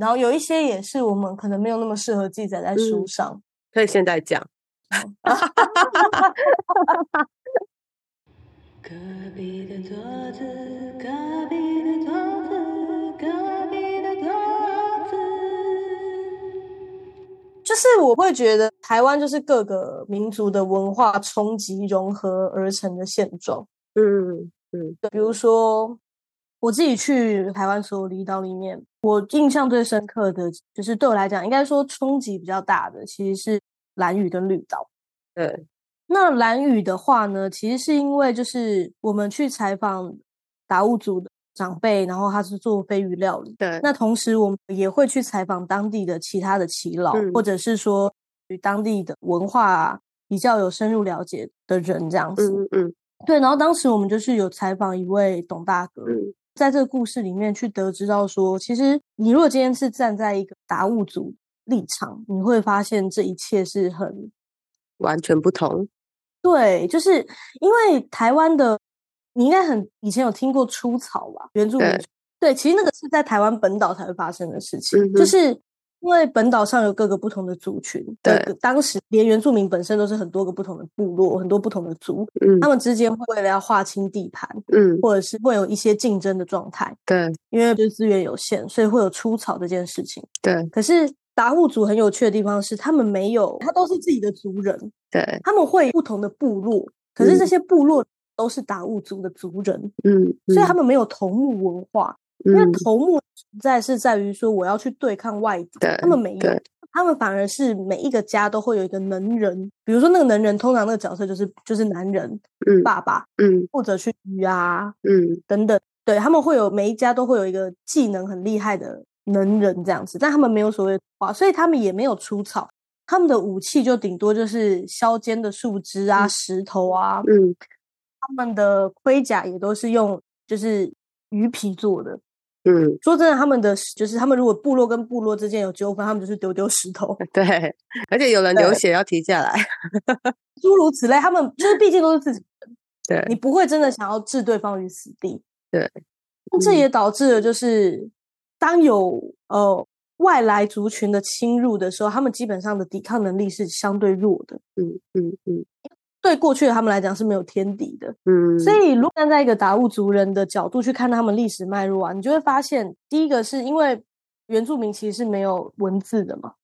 然后有一些也是我们可能没有那么适合记载在书上，可以现在讲。隔壁的桌子，隔壁的桌子，隔壁的桌子。就是我会觉得台湾就是各个民族的文化冲击融合而成的现状。嗯嗯，比如说我自己去台湾所有离岛里面，我印象最深刻的就是对我来讲，应该说冲击比较大的，其实是蓝屿跟绿岛。对。那蓝屿的话呢，其实是因为就是我们去采访达悟族的长辈，然后他是做飞鱼料理。对。那同时我们也会去采访当地的其他的耆老，或者是说与当地的文化比较有深入了解的人这样子。嗯嗯。对，然后当时我们就是有采访一位董大哥，在这个故事里面去得知到说，其实你如果今天是站在一个达悟族立场，你会发现这一切是很完全不同。对，就是因为台湾的，你应该很以前有听过出草吧？原住民对，其实那个是在台湾本岛才会发生的事情，就是因为本岛上有各个不同的族群，对，当时连原住民本身都是很多个不同的部落，很多不同的族，嗯，他们之间会为了要划清地盘，嗯，或者是会有一些竞争的状态，对，因为就是资源有限，所以会有出草这件事情，对，可是。达悟族很有趣的地方是，他们没有，他都是自己的族人。对，他们会不同的部落，可是这些部落都是达悟族的族人。嗯，所以他们没有头目文化，因为头目存在是在于说我要去对抗外敌。他们没有，他们反而是每一个家都会有一个能人，比如说那个能人，通常那个角色就是就是男人，嗯，爸爸，嗯，负责去鱼啊，嗯，等等。对他们会有每一家都会有一个技能很厉害的。能人这样子，但他们没有所谓话，所以他们也没有出草，他们的武器就顶多就是削尖的树枝啊、石头啊。嗯，他们的盔甲也都是用就是鱼皮做的。嗯，说真的，他们的就是他们如果部落跟部落之间有纠纷，他们就是丢丢石头。对，而且有人流血要停下来，诸如此类。他们就是毕竟都是自己人，对你不会真的想要置对方于死地。对，这也导致了就是。当有呃外来族群的侵入的时候，他们基本上的抵抗能力是相对弱的。嗯嗯嗯，对过去的他们来讲是没有天敌的。嗯，所以如果站在一个达悟族人的角度去看他们历史脉络啊，你就会发现，第一个是因为原住民其实是没有文字的嘛，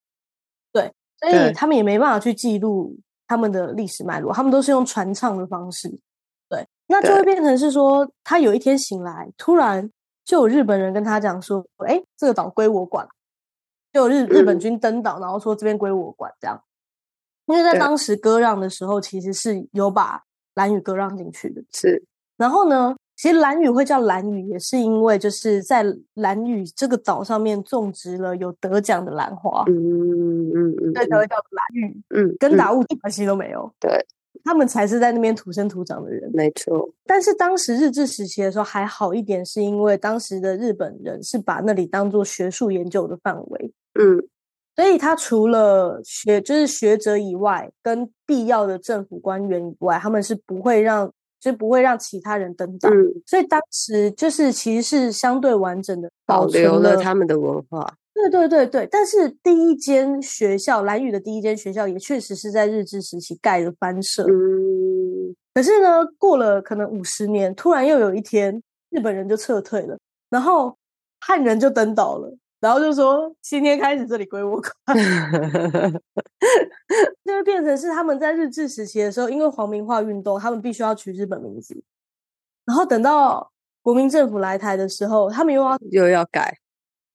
对，所以他们也没办法去记录他们的历史脉络，他们都是用传唱的方式。对，那就会变成是说，他有一天醒来，突然。就有日本人跟他讲说：“哎，这个岛归我管。”就有日日本军登岛，然后说这边归我管，这样。因为在当时割让的时候，其实是有把蓝屿割让进去的。是。然后呢，其实蓝屿会叫蓝屿，也是因为就是在蓝屿这个岛上面种植了有得奖的兰花。嗯嗯嗯嗯。对，才会叫蓝屿。嗯。跟达悟一关系都没有。对。他们才是在那边土生土长的人，没错。但是当时日治时期的时候还好一点，是因为当时的日本人是把那里当做学术研究的范围，嗯，所以他除了学就是学者以外，跟必要的政府官员以外，他们是不会让，就不会让其他人登岛。所以当时就是其实是相对完整的保留了他们的文化。对对对对，但是第一间学校蓝屿的第一间学校也确实是在日治时期盖的藩社。嗯，可是呢，过了可能五十年，突然又有一天，日本人就撤退了，然后汉人就登岛了，然后就说今天开始这里归我管，就会变成是他们在日治时期的时候，因为皇民化运动，他们必须要取日本名字，然后等到国民政府来台的时候，他们又要 又要改。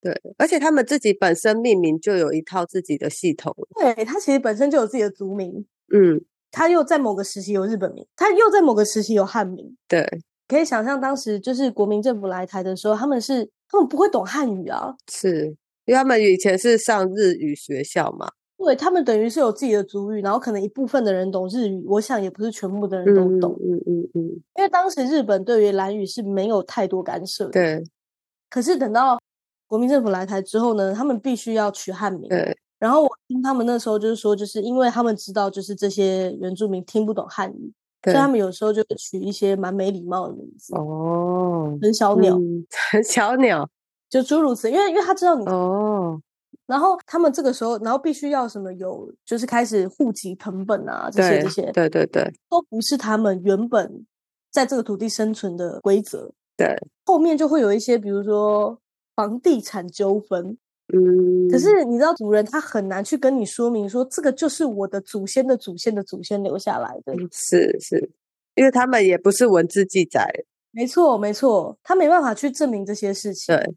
对，而且他们自己本身命名就有一套自己的系统。对，他其实本身就有自己的族名。嗯，他又在某个时期有日本名，他又在某个时期有汉名。对，可以想象当时就是国民政府来台的时候，他们是他们不会懂汉语啊，是因为他们以前是上日语学校嘛。对他们等于是有自己的族语，然后可能一部分的人懂日语，我想也不是全部的人都懂。嗯嗯嗯。因为当时日本对于蓝语是没有太多干涉的。对。可是等到。国民政府来台之后呢，他们必须要取汉名。对。然后我听他们那时候就是说，就是因为他们知道，就是这些原住民听不懂汉语，所以他们有时候就取一些蛮没礼貌的名字。哦。陈小鸟。很小鸟。就诸如此，因为因为他知道你，哦，然后他们这个时候，然后必须要什么有，就是开始户籍成本啊，这些这些对对对都不是他们原本在这个土地生存的规则，对，后面就会有一些，比如说房地产纠纷，嗯，可是你知道，主人他很难去跟你说明说，这个就是我的祖先的祖先的祖先留下来的。是是，因为他们也不是文字记载，没错，没错，他没办法去证明这些事情。对，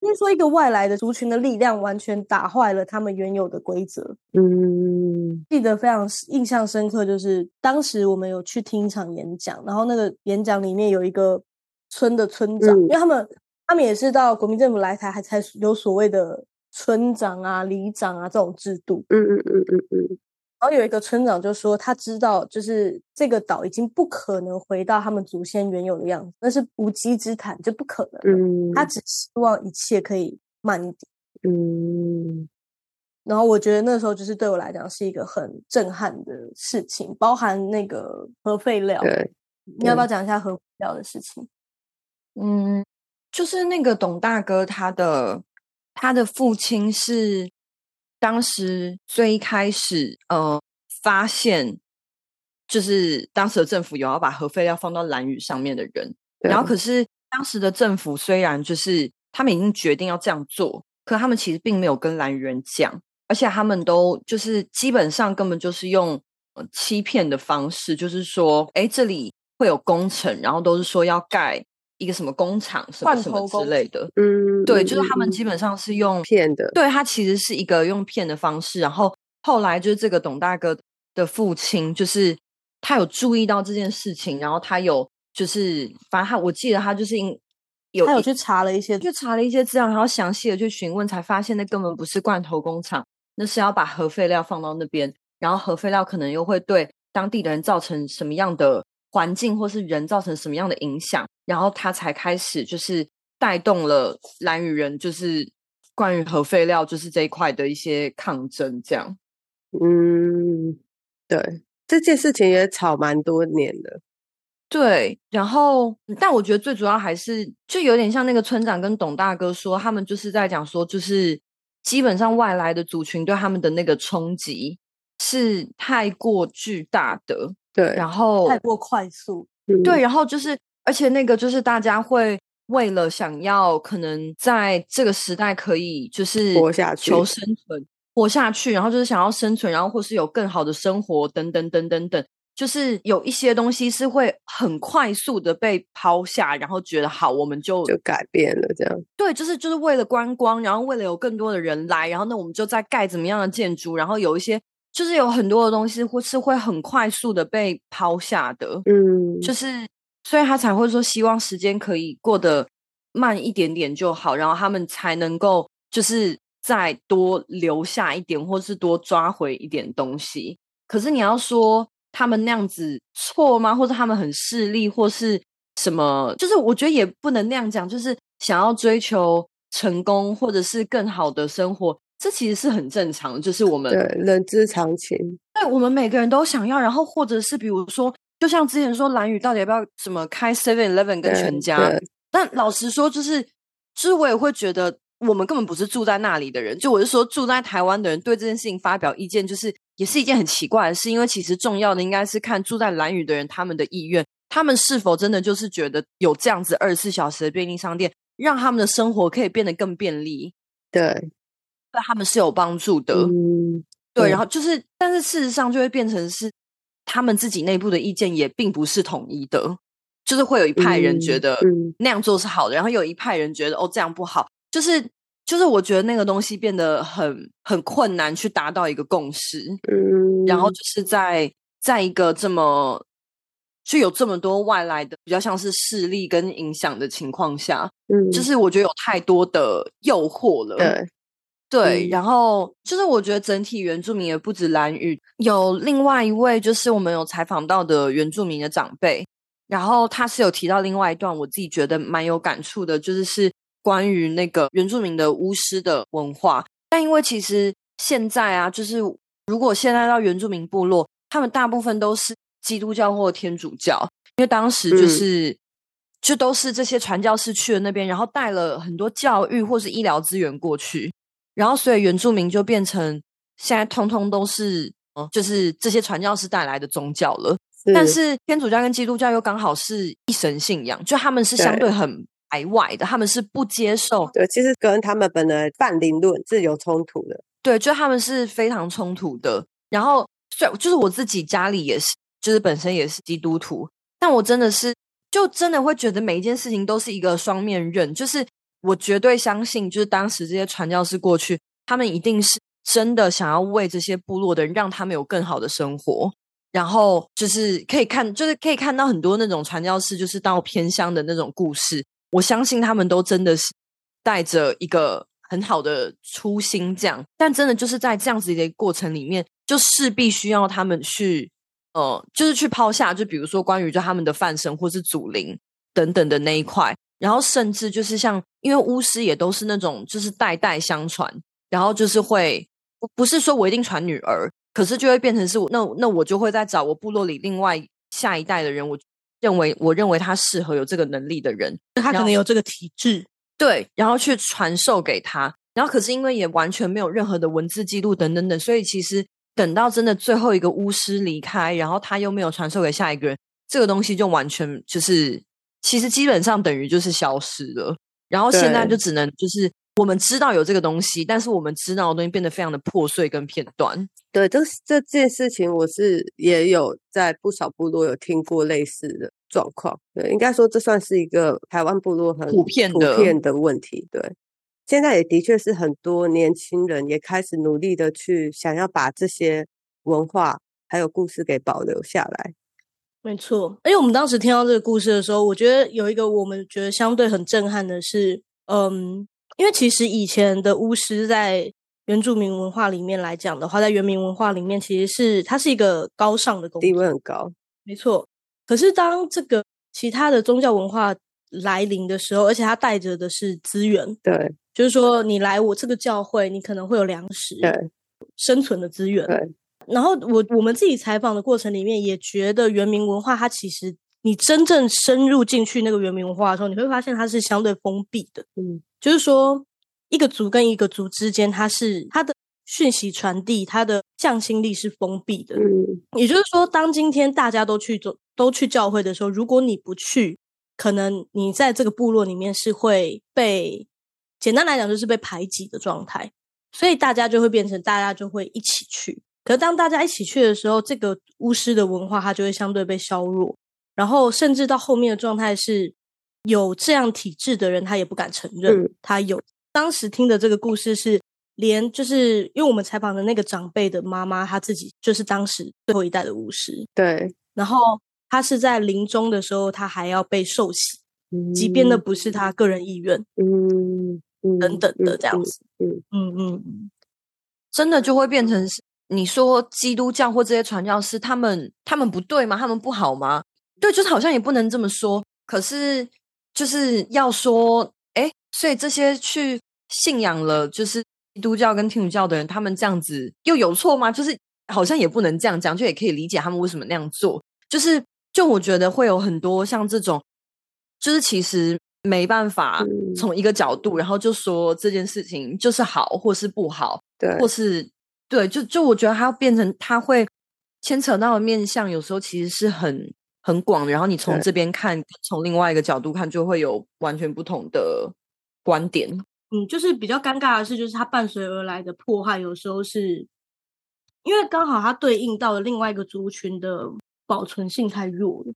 因为说一个外来的族群的力量完全打坏了他们原有的规则。嗯记得非常印象深刻，就是当时我们有去听一场演讲，然后那个演讲里面有一个村的村长，嗯因为他们他们也是到国民政府来台，还才有所谓的村长啊、里长啊这种制度。嗯嗯嗯嗯嗯，然后有一个村长就说，他知道就是这个岛已经不可能回到他们祖先原有的样子，那是无稽之谈，就不可能。嗯，他只希望一切可以慢一点。嗯然后我觉得那时候就是对我来讲是一个很震撼的事情，包含那个核废料。对，你要不要讲一下核废料的事情？嗯，就是那个董大哥，他的他的父亲是当时最一开始呃发现，就是当时的政府有要把核废料放到蓝屿上面的人，然后。可是当时的政府虽然就是他们已经决定要这样做，可他们其实并没有跟蓝屿人讲，而且他们都就是基本上根本就是用呃欺骗的方式，就是说，哎，这里会有工程，然后都是说要盖一个什么工厂什么罐什么头之类的。嗯，对，嗯就是他们嗯基本上是用骗的，对他其实是一个用骗的方式，然后后来就是这个董大哥的父亲，就是他有注意到这件事情，然后他有就是反正他我记得他就是因有他有去查了一些，去查了一些资料，然后详细的去询问，才发现那根本不是罐头工厂，那是要把核废料放到那边，然后核废料可能又会对当地的人造成什么样的环境或是人造成什么样的影响，然后他才开始就是带动了蓝雨人，就是关于核废料就是这一块的一些抗争，这样。嗯，对，这件事情也吵蛮多年的，对，然后，但我觉得最主要还是就有点像那个村长跟董大哥说，他们就是在讲说，就是基本上外来的族群对他们的那个冲击是太过巨大的，对，然后太过快速。嗯。对，然后就是，而且那个就是大家会为了想要可能在这个时代可以就是活下去求生存、活下去，然后就是想要生存，然后或是有更好的生活等等等等等，就是有一些东西是会很快速的被抛下，然后觉得好，我们就就改变了这样，对，就是就是为了观光，然后为了有更多的人来，然后那我们就在盖怎么样的建筑，然后有一些就是有很多的东西会是会很快速的被抛下的，嗯，就是所以他才会说希望时间可以过得慢一点点就好，然后他们才能够就是再多留下一点，或是多抓回一点东西。可是你要说他们那样子错吗？或者他们很势利，或是什么？就是我觉得也不能那样讲，就是想要追求成功或者是更好的生活，这其实是很正常，就是我们对，人之常情，对我们每个人都想要，然后或者是比如说，就像之前说蓝宇到底要不要什么开 Seven Eleven 跟全家？但老实说，就是就是我也会觉得，我们根本不是住在那里的人。就我是说，住在台湾的人对这件事情发表意见，就是也是一件很奇怪的事。因为其实重要的应该是看住在蓝宇的人他们的意愿，他们是否真的就是觉得有这样子二十四小时的便利商店，让他们的生活可以变得更便利，对，对他们是有帮助的。嗯，对，然后就是，但是事实上就会变成是他们自己内部的意见也并不是统一的，就是会有一派人觉嗯得嗯。那样做是好的，然后有一派人觉得哦这样不好，就是就是我觉得那个东西变得很很困难去达到一个共识，嗯，然后。就是在在一个这么就有这么多外来的比较像是势力跟影响的情况下，嗯，就是我觉得有太多的诱惑了，对，对，嗯然后就是我觉得整体原住民也不止蓝屿，有另外一位就是我们有采访到的原住民的长辈，然后他是有提到另外一段，我自己觉得蛮有感触的，就是是关于那个原住民的巫师的文化。但因为其实现在啊，就是如果现在到原住民部落，他们大部分都是基督教或天主教，因为当时就嗯是、就都是这些传教士去了那边，然后带了很多教育或是医疗资源过去，然后所以原住民就变成现在通通都是，呃就是这些传教士带来的宗教了。但是天主教跟基督教又刚好是一神信仰，就他们是相对对很排外的，他们是不接受，对，其实跟他们本来泛灵论是有冲突的。对，就他们是非常冲突的。然后，虽然就是我自己家里也是，就是本身也是基督徒，但我真的是就真的会觉得每一件事情都是一个双面刃，就是我绝对相信，就是当时这些传教士过去，他们一定是真的想要为这些部落的人，让他们有更好的生活。然后就是可以看，就是可以看到很多那种传教士，就是到偏乡的那种故事。我相信他们都真的是带着一个很好的初心，这样。但真的就是在这样子的一个过程里面，就势必需要他们去，呃，就是去抛下，就比如说关于就他们的范神或是祖灵等等的那一块。然后甚至就是像，因为巫师也都是那种就是代代相传，然后就是会不不是说我一定传女儿，可是就会变成是我那那我就会在找我部落里另外下一代的人，我认为我认为他适合有这个能力的人，他可能有这个体质，对，然后去传授给他。然后可是因为也完全没有任何的文字记录等等等，所以其实等到真的最后一个巫师离开，然后他又没有传授给下一个人，这个东西就完全就是其实基本上等于就是消失了。然后现在就只能就是我们知道有这个东西，但是我们知道的东西变得非常的破碎跟片段。对，这这件事情我是也有在不少部落有听过类似的状况。对，应该说这算是一个台湾部落很普遍普的遍的问题。对，现在也的确是很多年轻人也开始努力的去想要把这些文化还有故事给保留下来。没错，因为我们当时听到这个故事的时候，我觉得有一个我们觉得相对很震撼的是，嗯，因为其实以前的巫师在原住民文化里面来讲的话，在原民文化里面，其实是它是一个高尚的工地，位很高，没错。可是当这个其他的宗教文化来临的时候，而且它带着的是资源，对。就是说你来我这个教会，你可能会有粮食、对。生存的资源，对然后我我们自己采访的过程里面，也觉得原民文化它其实你真正深入进去那个原民文化的时候，你会发现它是相对封闭的。嗯，就是说一个族跟一个族之间，它是它的讯息传递，它的向心力是封闭的。嗯也就是说，当今天大家都去走都去教会的时候，如果你不去，可能你在这个部落里面是会被，简单来讲就是被排挤的状态。所以大家就会变成大家就会一起去。可当大家一起去的时候，这个巫师的文化它就会相对被削弱，然后甚至到后面的状态是有这样体质的人，他也不敢承认嗯。他有。当时听的这个故事是，连就是因为我们采访的那个长辈的妈妈，她自己就是当时最后一代的巫师，对，然后她是在临终的时候，她还要被受洗，即便那不是她个人意愿。嗯嗯等等的嗯这样子。嗯。嗯嗯嗯，真的就会变成是你说基督教或这些传教士，他们他们不对吗？他们不好吗？对，就是好像也不能这么说。可是就是要说，哎，所以这些去信仰了就是基督教跟天主教的人，他们这样子又有错吗？就是好像也不能这样讲，就也可以理解他们为什么那样做。就是就我觉得会有很多像这种，就是其实没办法嗯从一个角度，然后就说这件事情就是好或是不好。对，或是对，就就我觉得它变成它会牵扯到的面向，有时候其实是很很广的。然后你从这边看，从另外一个角度看，就会有完全不同的观点。嗯，就是比较尴尬的是，就是它伴随而来的迫害，有时候是因为刚好它对应到了另外一个族群的保存性太弱了，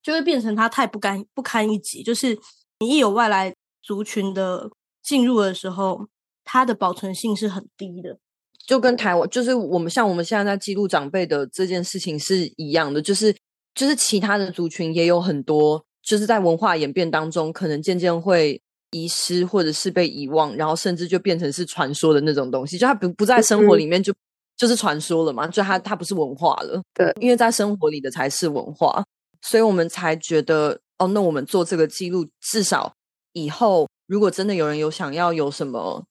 就会变成它太不堪不堪一击。就是你一有外来族群的进入的时候，它的保存性是很低的。就跟台湾，就是我们像我们现在在记录长辈的这件事情是一样的，就是就是其他的族群也有很多，就是在文化演变当中，可能渐渐会遗失或者是被遗忘，然后甚至就变成是传说的那种东西，就它不不在生活里面就、就是传说了嘛，就它它不是文化了，对，因为在生活里的才是文化，所以我们才觉得哦，那我们做这个记录，至少以后如果真的有人有想要有什么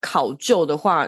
考究的话，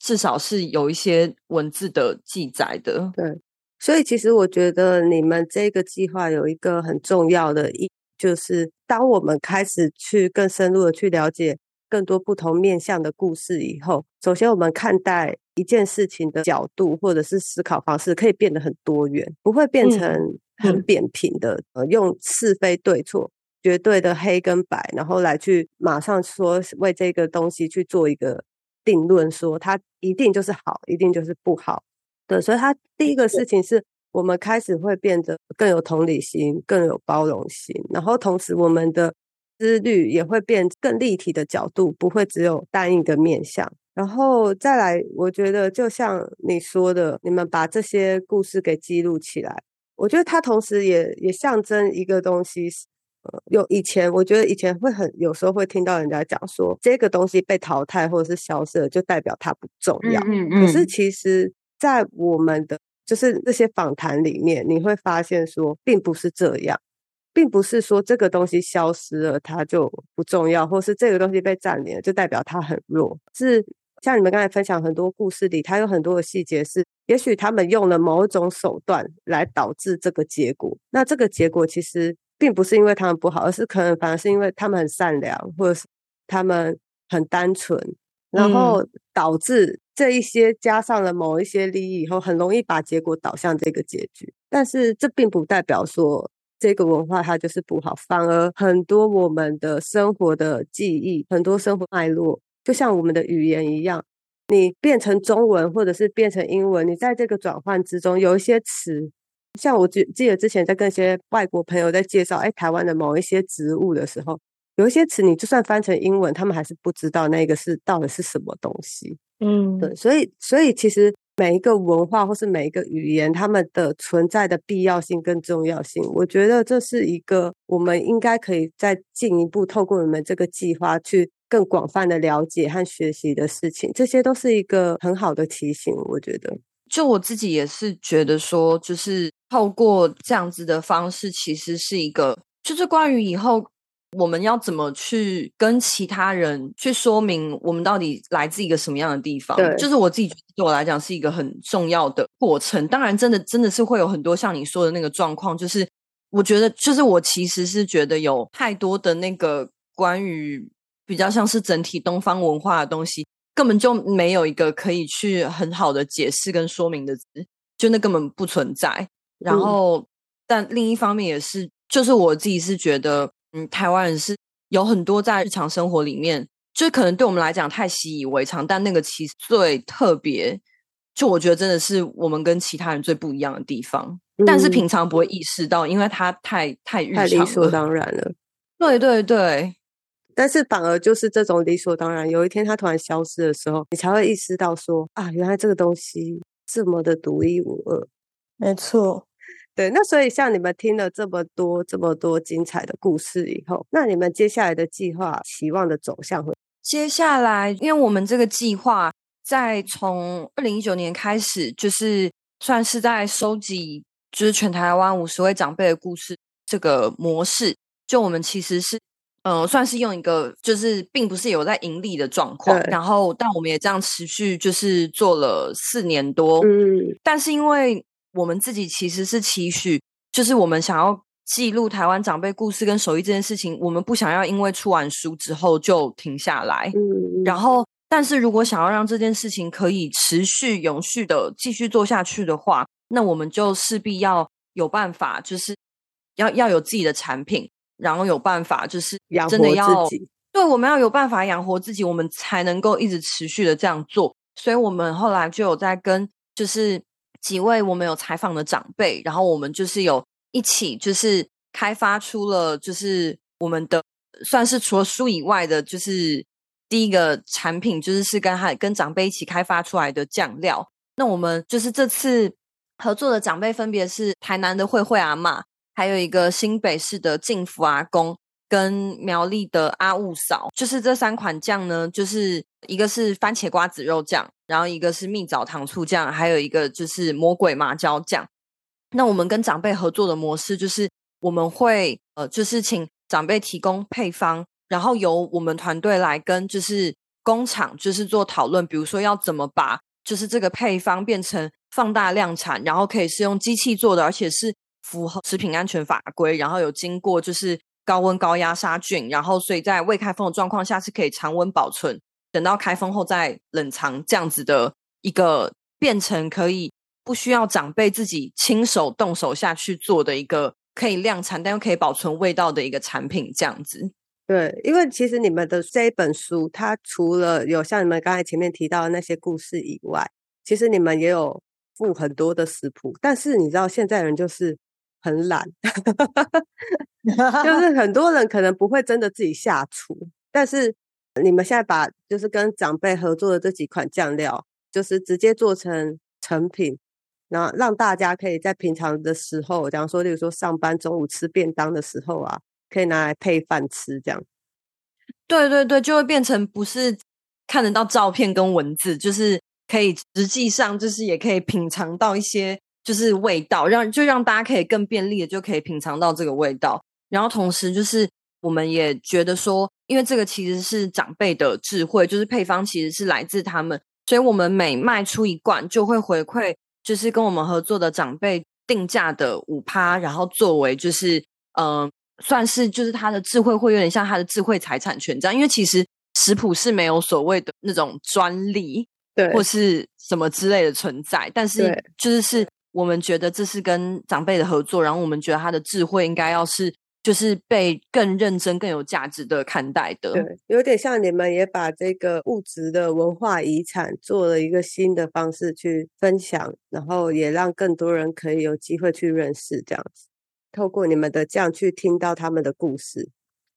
至少是有一些文字的记载的。对所以其实我觉得你们这个计划有一个很重要的一就是当我们开始去更深入的去了解更多不同面向的故事以后，首先我们看待一件事情的角度或者是思考方式可以变得很多元，不会变嗯成很嗯扁平的，呃，用是非对错。绝对的黑跟白，然后来去马上说为这个东西去做一个定论，说它一定就是好，一定就是不好。对，所以它第一个事情是我们开始会变得更有同理心，更有包容心，然后同时我们的思虑也会变更立体的角度，不会只有单一的面向。然后再来，我觉得就像你说的，你们把这些故事给记录起来，我觉得它同时也也象征一个东西。呃，有以前我觉得以前会很有时候会听到人家讲说，这个东西被淘汰或者是消失了，就代表它不重要。嗯可是其实，在我们的就是那些访谈里面，你会发现说，并不是这样，并不是说这个东西消失了它就不重要，或是这个东西被占领了就代表它很弱。是像你们刚才分享很多故事里，它有很多的细节是，也许他们用了某一种手段来导致这个结果。那这个结果其实并不是因为他们不好，而是可能反而是因为他们很善良，或者是他们很单纯，然后导致这一些加上了某一些利益以后，很容易把结果导向这个结局。但是这并不代表说这个文化它就是不好，反而很多我们的生活的记忆，很多生活脉络，就像我们的语言一样，你变成中文或者是变成英文，你在这个转换之中有一些词。像我记记得之前在跟一些外国朋友在介绍，哎，台湾的某一些植物的时候，有一些词你就算翻成英文，他们还是不知道那个是到底是什么东西。嗯，对，所以所以其实每一个文化或是每一个语言，它们的存在的必要性跟重要性，我觉得这是一个我们应该可以再进一步透过你们这个计划去更广泛的了解和学习的事情，这些都是一个很好的提醒，我觉得。就我自己也是觉得说，就是透过这样子的方式，其实是一个，就是关于以后我们要怎么去跟其他人去说明我们到底来自一个什么样的地方。对就是我自己觉得对我来讲是一个很重要的过程。当然，真的真的是会有很多像你说的那个状况，就是我觉得，就是我其实是觉得有太多的那个关于比较像是整体东方文化的东西。根本就没有一个可以去很好的解释跟说明的，就那根本不存在。然嗯后，但另一方面也是，就是我自己是觉得，嗯，台湾人是有很多在日常生活里面，就是可能对我们来讲太习以为常，但那个其实最特别，就我觉得真的是我们跟其他人最不一样的地方。但是嗯平常不会意识到，因为它太太日太理。所当然了。对对对，但是反而就是这种理所当然，有一天它突然消失的时候，你才会意识到说啊，原来这个东西这么的独一无二。没错。对，那所以像你们听了这么多、这么多精彩的故事以后，那你们接下来的计划、期望的走向会？接下来，因为我们这个计划在从二零一九年开始，就是算是在收集，就是全台湾五十位长辈的故事这个模式。就我们其实是，呃，算是用一个，就是并不是有在盈利的状况，然后但我们也这样持续就是做了四年多，嗯，但是因为我们自己其实是期许，就是我们想要记录台湾长辈故事跟手艺这件事情，我们不想要因为出完书之后就停下来。嗯，然后，但是如果想要让这件事情可以持续永续的继续做下去的话，那我们就势必要有办法，就是要要有自己的产品，然后有办法就是养真的要活自己。对，我们要有办法养活自己，我们才能够一直持续的这样做。所以我们后来就有在跟就是几位我们有采访的长辈，然后我们就是有一起就是开发出了就是我们的算是除了书以外的，就是第一个产品就是是跟他跟长辈一起开发出来的酱料。那我们就是这次合作的长辈分别是台南的慧慧阿嬷，还有一个新北市的静福阿公。跟苗栗的阿雾嫂，就是这三款酱呢，就是一个是番茄瓜子肉酱，然后一个是蜜枣糖醋酱，还有一个就是魔鬼麻椒酱。那我们跟长辈合作的模式就是，我们会呃，就是请长辈提供配方，然后由我们团队来跟就是工厂就是做讨论，比如说要怎么把就是这个配方变成放大量产，然后可以是用机器做的，而且是符合食品安全法规，然后有经过就是高温高压杀菌，然后所以在未开封的状况下是可以常温保存，等到开封后再冷藏，这样子的一个变成可以不需要长辈自己亲手动手下去做的一个可以量产但又可以保存味道的一个产品，这样子。对，因为其实你们的这一本书，它除了有像你们刚才前面提到的那些故事以外，其实你们也有附很多的食谱。但是你知道，现在人就是很懒，就是很多人可能不会真的自己下厨。但是你们现在把就是跟长辈合作的这几款酱料，就是直接做成成品，然后让大家可以在平常的时候，假如说，例如说上班中午吃便当的时候啊。可以拿来配饭吃，这样。对对对，就会变成不是看得到照片跟文字，就是可以实际上就是也可以品尝到一些就是味道，让就让大家可以更便利的就可以品尝到这个味道。然后同时就是我们也觉得说，因为这个其实是长辈的智慧，就是配方其实是来自他们，所以我们每卖出一罐就会回馈，就是跟我们合作的长辈定价的五趴，然后作为就是嗯。算是就是他的智慧会有点像他的智慧财产权这样，因为其实食谱是没有所谓的那种专利，对，或是什么之类的存在。但是就是是我们觉得这是跟长辈的合作，然后我们觉得他的智慧应该要是就是被更认真、更有价值的看待的。对，有点像你们也把这个物质的文化遗产做了一个新的方式去分享，然后也让更多人可以有机会去认识这样子。透过你们的酱去听到他们的故事，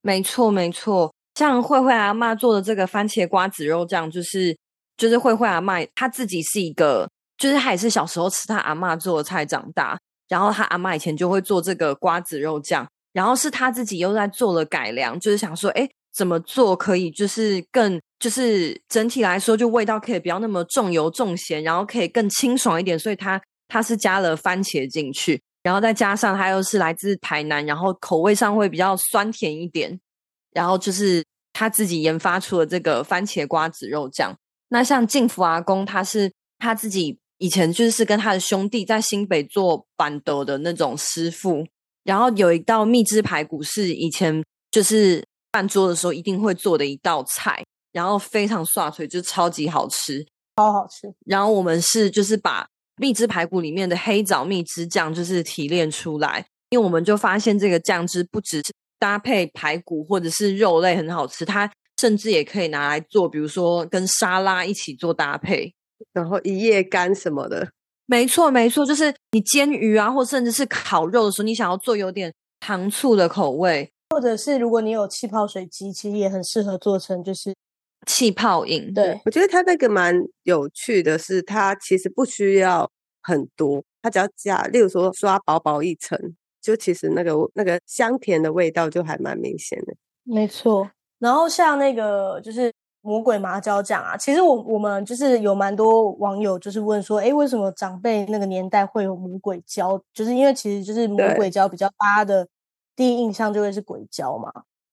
没错没错。像慧慧阿妈做的这个番茄瓜子肉酱，就是就是慧慧阿妈她自己是一个，就是他也是小时候吃他阿妈做的菜长大，然后他阿妈以前就会做这个瓜子肉酱，然后是他自己又在做了改良，就是想说，哎，怎么做可以就是更就是整体来说就味道可以不要那么重油重咸，然后可以更清爽一点，所以他他是加了番茄进去。然后再加上他又是来自台南，然后口味上会比较酸甜一点，然后就是他自己研发出了这个番茄瓜子肉酱。那像静福阿公，他是他自己以前就是跟他的兄弟在新北做板豆的那种师傅，然后有一道蜜汁排骨是以前就是办桌的时候一定会做的一道菜，然后非常刷嘴，就超级好吃，超好吃。然后我们是就是把。蜜汁排骨里面的黑枣蜜汁酱就是提炼出来，因为我们就发现这个酱汁不只是搭配排骨或者是肉类很好吃，它甚至也可以拿来做，比如说跟沙拉一起做搭配，然后一夜干什么的。没错，没错，就是你煎鱼啊，或甚至是烤肉的时候，你想要做有点糖醋的口味，或者是如果你有气泡水机，其实也很适合做成就是气泡饮。对，我觉得它那个蛮有趣的是，它其实不需要。很多，它只要加，例如说刷薄薄一层，就其实那个那个香甜的味道就还蛮明显的。没错，然后像那个就是魔鬼麻椒酱啊，其实我我们就是有蛮多网友就是问说，哎，为什么长辈那个年代会有魔鬼椒？就是因为其实就是魔鬼椒比较大家的第一印象就会是鬼椒嘛。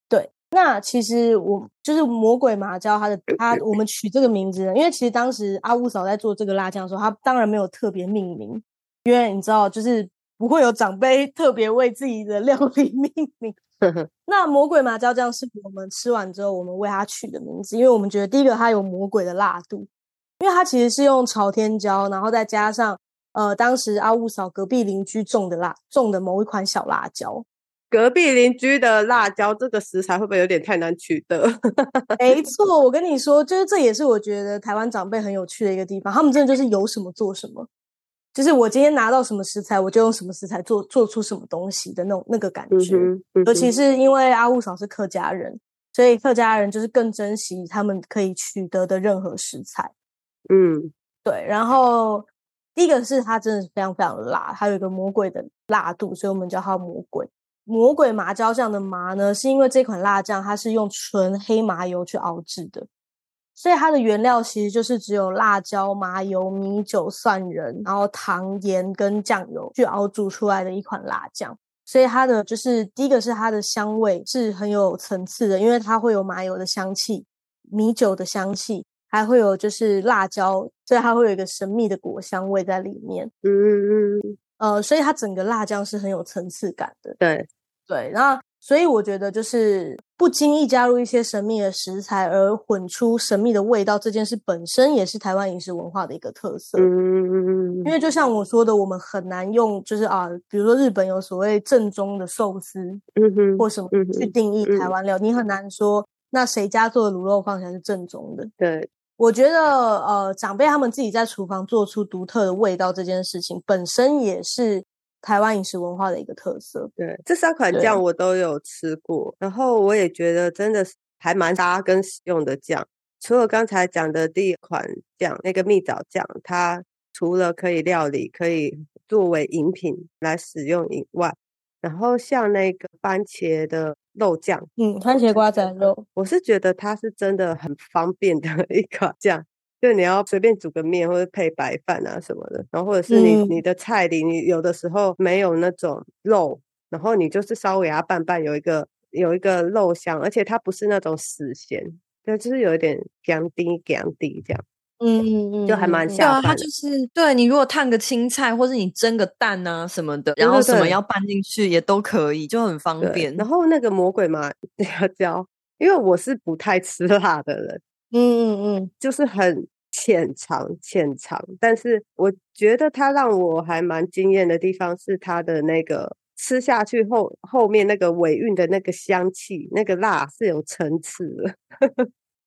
对，那其实我就是魔鬼麻椒，它的它我们取这个名字，因为其实当时阿乌嫂在做这个辣酱的时候，她当然没有特别命名，因为你知道，就是不会有长辈特别为自己的料理 命名。那魔鬼麻椒酱是我们吃完之后，我们为它取的名字，因为我们觉得第一个它有魔鬼的辣度，因为它其实是用朝天椒，然后再加上呃当时阿雾嫂隔壁邻居种的辣种的某一款小辣椒。隔壁邻居的辣椒，这个食材会不会有点太难取得？没错，我跟你说，就是这也是我觉得台湾长辈很有趣的一个地方。他们真的就是有什么做什么，就是我今天拿到什么食材，我就用什么食材做做出什么东西的那种那个感觉。尤其是因为阿雾嫂是客家人，所以客家人就是更珍惜他们可以取得的任何食材。嗯，对。然后第一个是它真的是非常非常辣，它有一个魔鬼的辣度，所以我们叫它魔鬼。魔鬼麻椒酱的麻呢，是因为这款辣酱它是用纯黑麻油去熬制的，所以它的原料其实就是只有辣椒、麻油、米酒、蒜仁，然后糖、盐跟酱油去熬煮出来的一款辣酱。所以它的就是第一个是它的香味是很有层次的，因为它会有麻油的香气、米酒的香气，还会有就是辣椒，所以它会有一个神秘的果香味在里面。嗯嗯嗯，呃，所以它整个辣酱是很有层次感的。对。对，然后所以我觉得就是不经意加入一些神秘的食材，而混出神秘的味道，这件事本身也是台湾饮食文化的一个特色。嗯，因为就像我说的，我们很难用就是啊，比如说日本有所谓正宗的寿司嗯哼，或什么去定义台湾料，你很难说那谁家做的卤肉饭才是正宗的。对，我觉得呃，长辈他们自己在厨房做出独特的味道这件事情，本身也是台湾饮食文化的一个特色。对，这三款对酱我都有吃过，然后我也觉得真的是还蛮搭跟实用的酱。除了刚才讲的第一款酱，那个蜜枣酱，它除了可以料理，可以作为饮品来使用以外，然后像那个番茄的肉酱，嗯，番茄瓜仔肉，我是觉得它是真的很方便的 一款酱，就你要随便煮个面或者配白饭啊什么的，然后或者是你、嗯你的菜里，你有的时候没有那种肉，然后你就是稍微给它拌拌，有一个有一个肉香，而且它不是那种死咸，对，就是有一点干滴干滴这样，嗯嗯嗯，就还蛮嗯嗯对啊，它就是对你如果烫个青菜，或是你蒸个蛋啊什么的，然后什么要拌进去也都可以，就很方便。然后那个魔鬼麻椒，因为我是不太吃辣的人。嗯嗯嗯，就是很浅尝浅尝，但是我觉得它让我还蛮惊艳的地方是它的那个吃下去后后面那个尾韵的那个香气，那个辣是有层次的，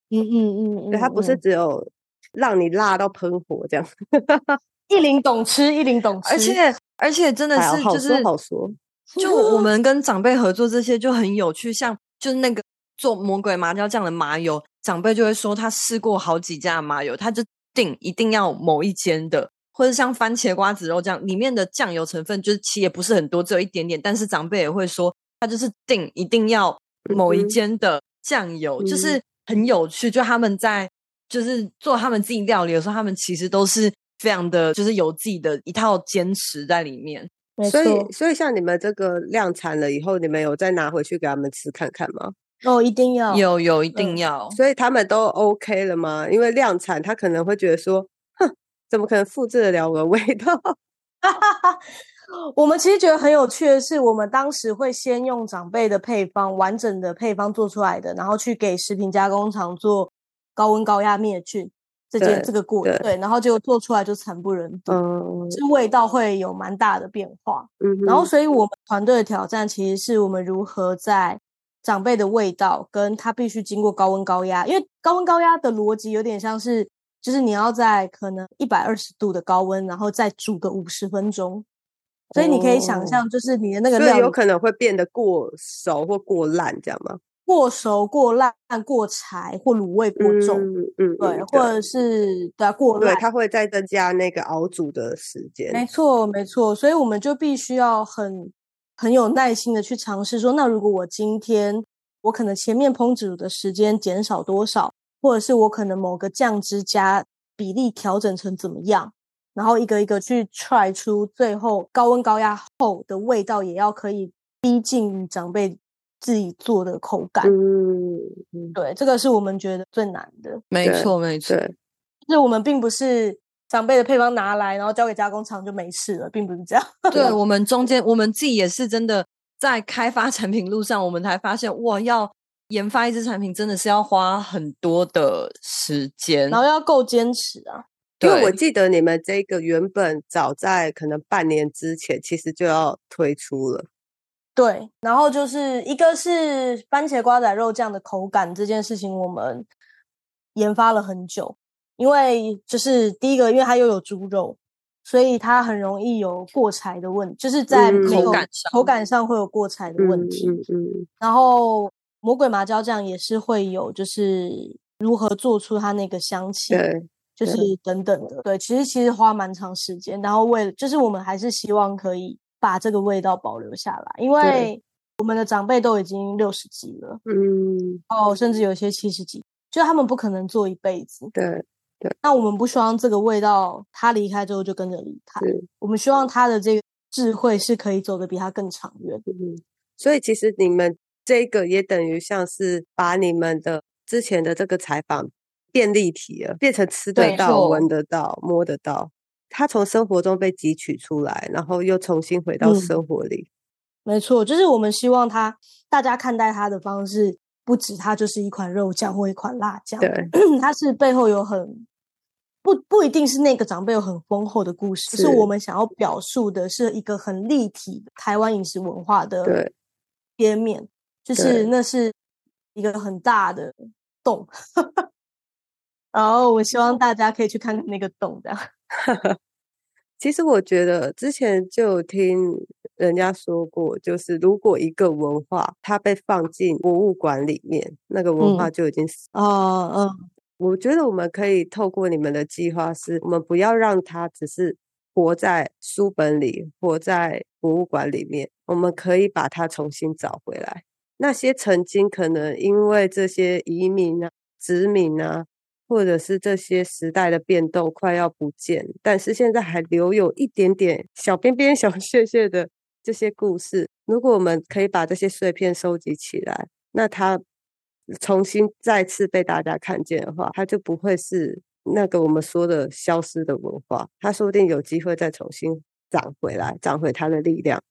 嗯嗯嗯对，嗯，它不是嗯只有让你辣到喷火这样，一零懂吃，一零懂吃，而且而且真的哎好说是就是好说，就我们跟长辈合作这些就很有趣，像就是那个做魔鬼麻椒酱的麻油，长辈就会说他试过好几家麻油，他就定一定要某一间的，或者像番茄瓜子肉酱里面的酱油成分就是其实也不是很多，只有一点点，但是长辈也会说他就是定一定要某一间的酱油，就嗯是很有趣，就他们在就是做他们自己料理的时候，他们其实都是非常的就是有自己的一套坚持在里面。所以，所以像你们这个量产了以后，你们有再拿回去给他们吃看看吗？哦，一定要有有一定嗯要，所以他们都 OK 了吗？因为量产，他可能会觉得说，哼，怎么可能复制得了我的味道？我们其实觉得很有趣的是，我们当时会先用长辈的配方，完整的配方做出来的，然后去给食品加工厂做高温高压灭菌这件这个过程对，然后结果做出来就惨不忍睹，嗯这味道会有蛮大的变化。嗯，然后，所以我们团队的挑战其实是我们如何在长辈的味道跟它必须经过高温高压，因为高温高压的逻辑有点像是，就是你要在可能一百二十度的高温，然后再煮个五十分钟，所以你可以想哦象，就是你的那个所以有可能会变得过熟或过烂，这样吗？过熟、过烂、过柴或卤味过重，嗯嗯，对，嗯或者是对啊过对，烂，它会再增加那个熬煮的时间。没错，没错，所以我们就必须要很很有耐心的去尝试说，那如果我今天我可能前面烹煮的时间减少多少，或者是我可能某个酱汁加比例调整成怎么样，然后一个一个去 try 出最后高温高压后的味道，也要可以逼近于长辈自己做的口感。嗯嗯，对，这个是我们觉得最难的。没错没错。就是我们并不是长辈的配方拿来，然后交给加工厂就没事了，并不是这样。对我们中间，我们自己也是真的在开发产品路上，我们才发现哇，要研发一支产品真的是要花很多的时间。然后要够坚持啊。因为我对记得你们这个原本早在可能半年之前，其实就要推出了。对，然后就是一个是番茄瓜仔肉酱的口感这件事情，我们研发了很久，因为就是第一个，因为它又有猪肉，所以它很容易有过柴的问题，就是在口感上口感上会有过柴的问题。嗯嗯然后魔鬼麻椒酱也是会有，就是如何做出它那个香气，对，就是等等的。对，其实其实花蛮长时间，然后为了就是我们还是希望可以把这个味道保留下来，因为我们的长辈都已经六十几了，嗯哦，甚至有些七十几，就他们不可能做一辈子。对，那我们不希望这个味道他离开之后就跟着离开，我们希望他的这个智慧是可以走得比他更长远。嗯。所以其实你们这个也等于像是把你们的之前的这个采访变立体了，变成吃得到、闻得到、摸得到。他从生活中被汲取出来，然后又重新回到嗯生活里。没错，就是我们希望它大家看待它的方式，不止它就是一款肉酱或一款辣酱，对，它是背后有很不不一定是那个长辈有很丰厚的故事，是是。我们想要表述的是一个很立体的台湾饮食文化的对。切面，就是那是一个很大的洞，然后我希望大家可以去看看那个洞，这样。其实我觉得之前就有听人家说过，就是如果一个文化它被放进博物馆里面，那个文化就已经死。哦，嗯，我觉得我们可以透过你们的计划是，我们不要让它只是活在书本里，活在博物馆里面，我们可以把它重新找回来。那些曾经可能因为这些移民啊、殖民啊，或者是这些时代的变动快要不见，但是现在还留有一点点小边边、小屑屑的这些故事。如果我们可以把这些碎片收集起来，那它重新再次被大家看见的话，它就不会是那个我们说的消失的文化，它说不定有机会再重新长回来，长回它的力量。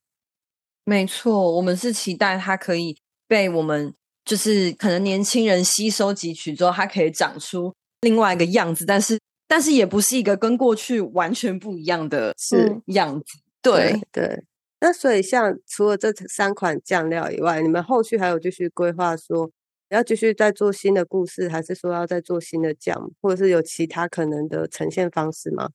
没错，我们是期待它可以被我们，就是可能年轻人吸收汲取之后，它可以长出另外一个样子，但是但是也不是一个跟过去完全不一样的是样子。对，对。那所以像除了这三款酱料以外，你们后续还有继续规划说要继续再做新的故事，还是说要再做新的酱，或者是有其他可能的呈现方式吗？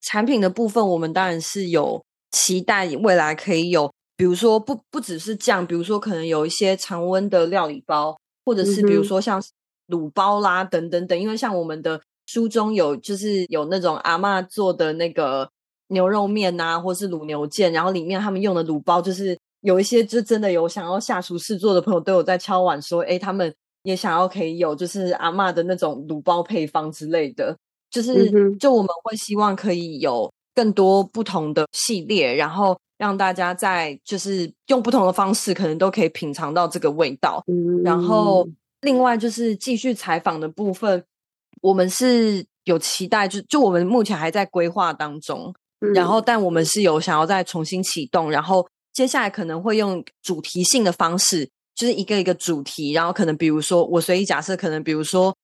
产品的部分，我们当然是有期待未来可以有，比如说不不只是酱，比如说可能有一些常温的料理包，或者是比如说像卤包啦等等等。因为像我们的书中有就是有那种阿嬷做的那个牛肉面呐、或是卤牛腱，然后里面他们用的卤包就是有一些就真的有想要下厨试做的朋友都有在敲碗说，诶，他们也想要可以有就是阿嬷的那种卤包配方之类的。就是就我们会希望可以有更多不同的系列，然后让大家在就是用不同的方式，可能都可以品尝到这个味道。嗯，然后另外就是继续采访的部分，我们是有期待，就就我们目前还在规划当中，然嗯后但我们是有想要再重新启动，然后接下来可能会用主题性的方式，就是一个一个主题，然后可能比如说我随意假设，可能比如说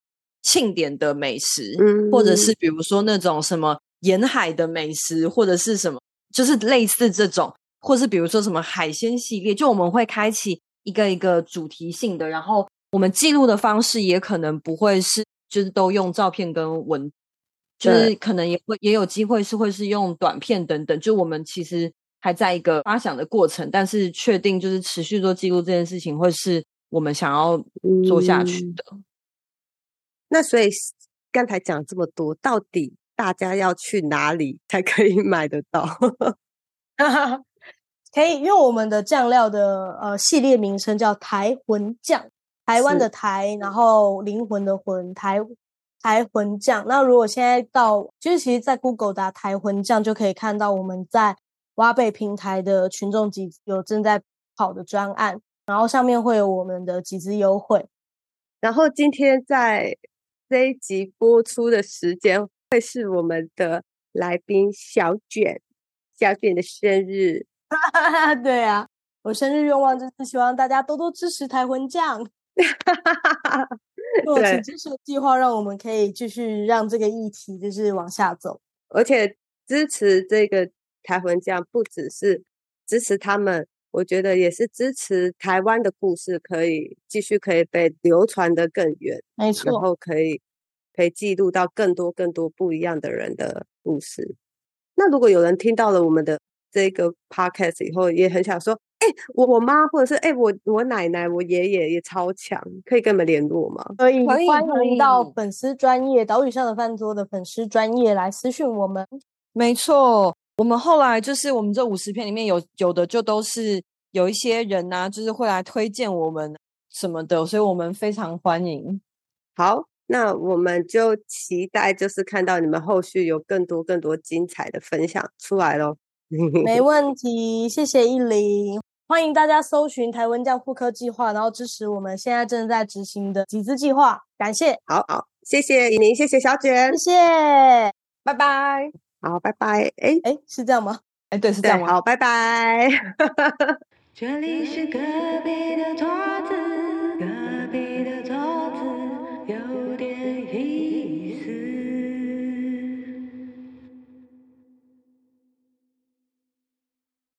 庆典的美食，或者是比如说那种什么沿海的美食，或者是什么，就是类似这种，或是比如说什么海鲜系列，就我们会开启一个一个主题性的，然后我们记录的方式也可能不会是就是都用照片跟文，就是可能也会也有机会是会是用短片等等，就我们其实还在一个发想的过程，但是确定就是持续做记录这件事情会是我们想要做下去嗯的。那所以刚才讲这么多，到底大家要去哪里才可以买得到？可以，因为我们的酱料的呃系列名称叫台魂酱，台湾的台，然后灵魂的魂，台台魂酱。那如果现在到，就是其实，在 Google 打台魂酱就可以看到我们在挖贝平台的群众集资有正在跑的专案，然后上面会有我们的集资优惠。然后今天在这一集播出的时间，会是我们的来宾小卷，小卷的生日。对啊，我生日愿望就是希望大家多多支持台魂酱。多对请支持的计划，让我们可以继续让这个议题就是往下走。而且支持这个台魂酱，不只是支持他们，我觉得也是支持台湾的故事可以继续可以被流传的更远，然没错，然后可以可以记录到更多更多不一样的人的故事。那如果有人听到了我们的这个 podcast 以后，也很想说，哎、我我妈或者是哎、我我奶奶、我爷爷也超强，可以跟我们联络吗？可以欢迎到粉丝专业岛屿上的饭桌的粉丝专业来私讯我们。没错，我们后来就是我们这五十篇里面有有的就都是有一些人呐、就是会来推荐我们什么的，所以我们非常欢迎。好，那我们就期待就是看到你们后续有更多更多精彩的分享出来喽。没问题，谢谢依林。欢迎大家搜寻台湾教妇科计划，然后支持我们现在正在执行的集资计划，感谢，好好，谢谢以宁，谢谢小卷谢，谢。拜拜。好，拜拜。哎，哎，是这样吗？哎，对，是这，样吗？好，拜拜。这里是隔壁的桌子。